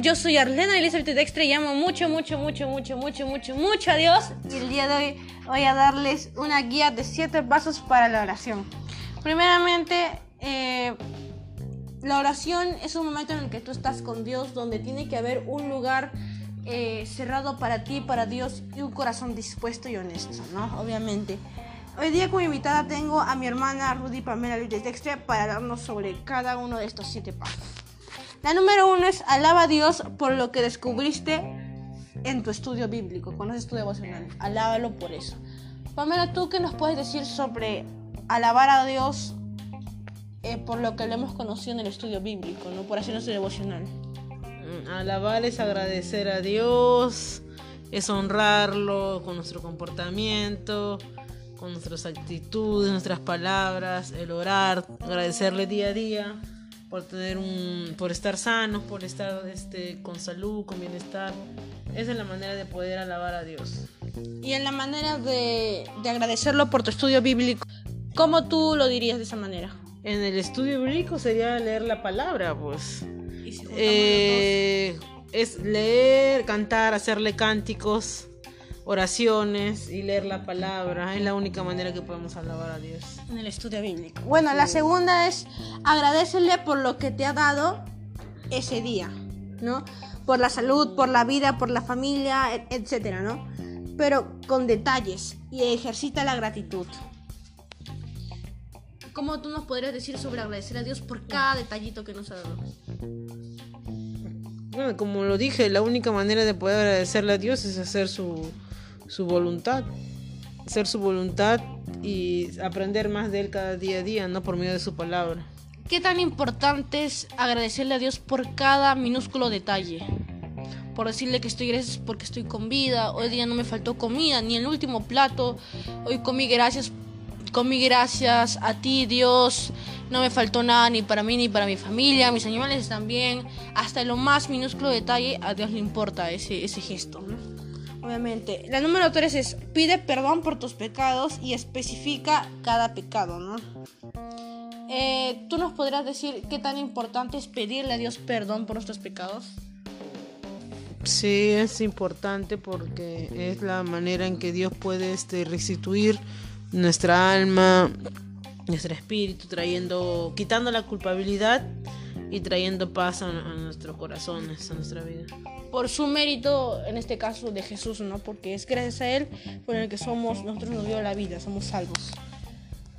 yo soy Arlena Elizabeth Dextre y amo mucho, mucho, mucho, mucho, mucho, mucho, mucho a Dios. Y el día de hoy voy a darles una guía de siete pasos para la oración. Primeramente, eh, la oración es un momento en el que tú estás con Dios, donde tiene que haber un lugar eh, cerrado para ti, para Dios y un corazón dispuesto y honesto, ¿no? Obviamente. Hoy día como invitada tengo a mi hermana Rudy Pamela Luis Dextre para hablarnos sobre cada uno de estos siete pasos. La número uno es alaba a Dios por lo que descubriste en tu estudio bíblico, cuando haces tu devocional. Alábalo por eso. Pamela, ¿tú qué nos puedes decir sobre alabar a Dios eh, por lo que lo hemos conocido en el estudio bíblico, ¿no? por hacer nuestro devocional? Mm, alabar es agradecer a Dios, es honrarlo con nuestro comportamiento, con nuestras actitudes, nuestras palabras, el orar, agradecerle día a día por tener un por estar sanos, por estar este con salud, con bienestar. Esa es la manera de poder alabar a Dios. Y en la manera de, de agradecerlo por tu estudio bíblico, ¿cómo tú lo dirías de esa manera? En el estudio bíblico sería leer la palabra, pues. si eh, es leer, cantar, hacerle cánticos oraciones y leer la palabra. Es la única manera que podemos alabar a Dios. En el estudio bíblico. Bueno, la segunda es agradecerle por lo que te ha dado ese día, ¿no? Por la salud, por la vida, por la familia, etcétera, ¿no? Pero con detalles y ejercita la gratitud. ¿Cómo tú nos podrías decir sobre agradecer a Dios por cada detallito que nos ha dado? Bueno, como lo dije, la única manera de poder agradecerle a Dios es hacer su, su voluntad, ser su voluntad y aprender más de Él cada día a día, no por medio de su palabra. ¿Qué tan importante es agradecerle a Dios por cada minúsculo detalle? Por decirle que estoy gracias porque estoy con vida, hoy día no me faltó comida, ni el último plato, hoy comí gracias, comí gracias a ti Dios, no me faltó nada ni para mí ni para mi familia, mis animales también, hasta lo más minúsculo detalle a Dios le importa ese, ese gesto. obviamente. La número 3 es pide perdón por tus pecados y especifica cada pecado, ¿no? Eh, ¿Tú nos podrás decir qué tan importante es pedirle a Dios perdón por nuestros pecados? Sí, es importante porque es la manera en que Dios puede este, restituir nuestra alma, nuestro espíritu, trayendo, quitando la culpabilidad y trayendo paz a, nuestros corazones, a nuestra vida. Por su mérito, en este caso de Jesús, ¿no? Porque es gracias a Él por el que somos, nosotros nos dio la vida, somos salvos.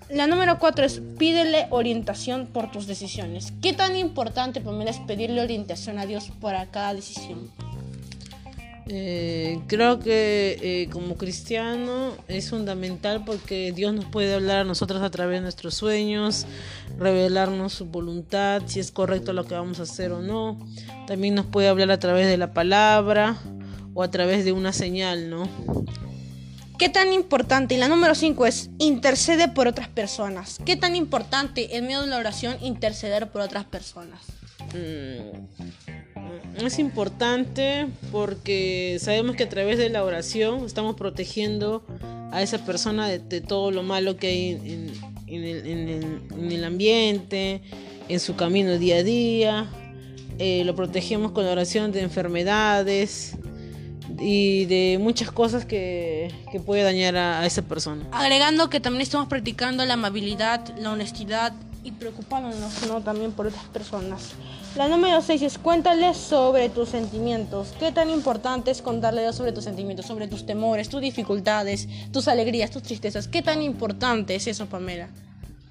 La número cuatro es pídele orientación por tus decisiones. ¿Qué tan importante, Pamela, es pedirle orientación a Dios para cada decisión? Eh, creo que eh, como cristiano es fundamental porque Dios nos puede hablar a nosotros a través de nuestros sueños, revelarnos su voluntad, si es correcto lo que vamos a hacer o no. También nos puede hablar a través de la palabra o a través de una señal, ¿no? ¿Qué tan importante? Y la número 5 es intercede por otras personas. ¿Qué tan importante en medio de la oración interceder por otras personas? Mm, es importante porque sabemos que a través de la oración estamos protegiendo a esa persona de, todo lo malo que hay en, el, ambiente, en su camino día a día. Eh, lo protegemos con la oración de enfermedades y de muchas cosas que, que puede dañar a, a esa persona. Agregando que también estamos practicando la amabilidad, la honestidad y preocupándonos ¿no? también por otras personas. La número 6 es cuéntale sobre tus sentimientos. ¿Qué tan importante es contarle sobre tus sentimientos, sobre tus temores, tus dificultades, tus alegrías, tus tristezas? ¿Qué tan importante es eso, Pamela?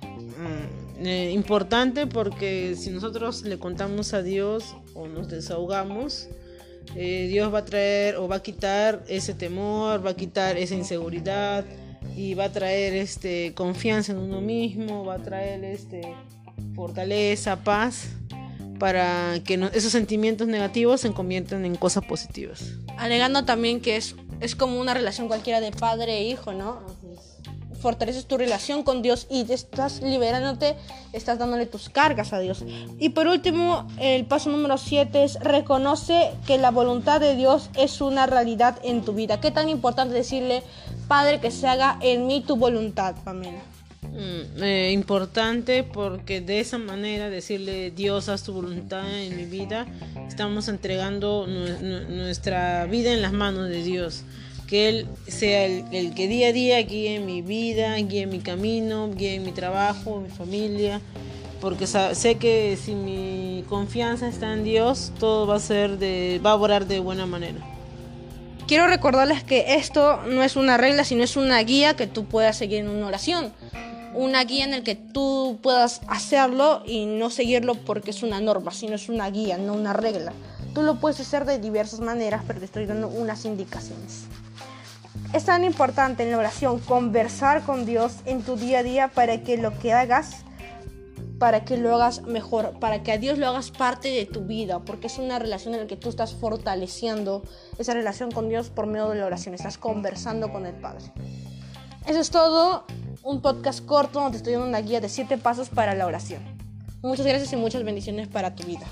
Mm, eh, importante porque si nosotros le contamos a Dios o nos desahogamos, eh, Dios va a traer o va a quitar ese temor, va a quitar esa inseguridad y va a traer este confianza en uno mismo, va a traer este fortaleza, paz para que esos sentimientos negativos se conviertan en cosas positivas. Alegando también que es, es como una relación cualquiera de padre e hijo, ¿no? Fortaleces tu relación con Dios y te estás liberándote, estás dándole tus cargas a Dios. Y por último, el paso número 7 es reconoce que la voluntad de Dios es una realidad en tu vida. ¿Qué tan importante decirle, Padre, que se haga en mí tu voluntad, Pamela? Mm, eh, importante porque de esa manera decirle Dios haz tu voluntad en mi vida estamos entregando nuestra vida en las manos de Dios. Que Él sea el, que día a día guíe mi vida, guíe mi camino, guíe mi trabajo, mi familia. Porque sé que si mi confianza está en Dios, todo va a ser de, va a orar de buena manera. Quiero recordarles que esto no es una regla, sino es una guía que tú puedas seguir en una oración una guía en el que tú puedas hacerlo y no seguirlo porque es una norma, sino es una guía, no una regla. Tú lo puedes hacer de diversas maneras, pero te estoy dando unas indicaciones. Es tan importante en la oración conversar con Dios en tu día a día para que lo que hagas, para que lo hagas mejor, para que a Dios lo hagas parte de tu vida, porque es una relación en la que tú estás fortaleciendo esa relación con Dios por medio de la oración, estás conversando con el Padre. Eso es todo un podcast corto donde estoy dando una guía de 7 pasos para la oración. Muchas gracias y muchas bendiciones para tu vida.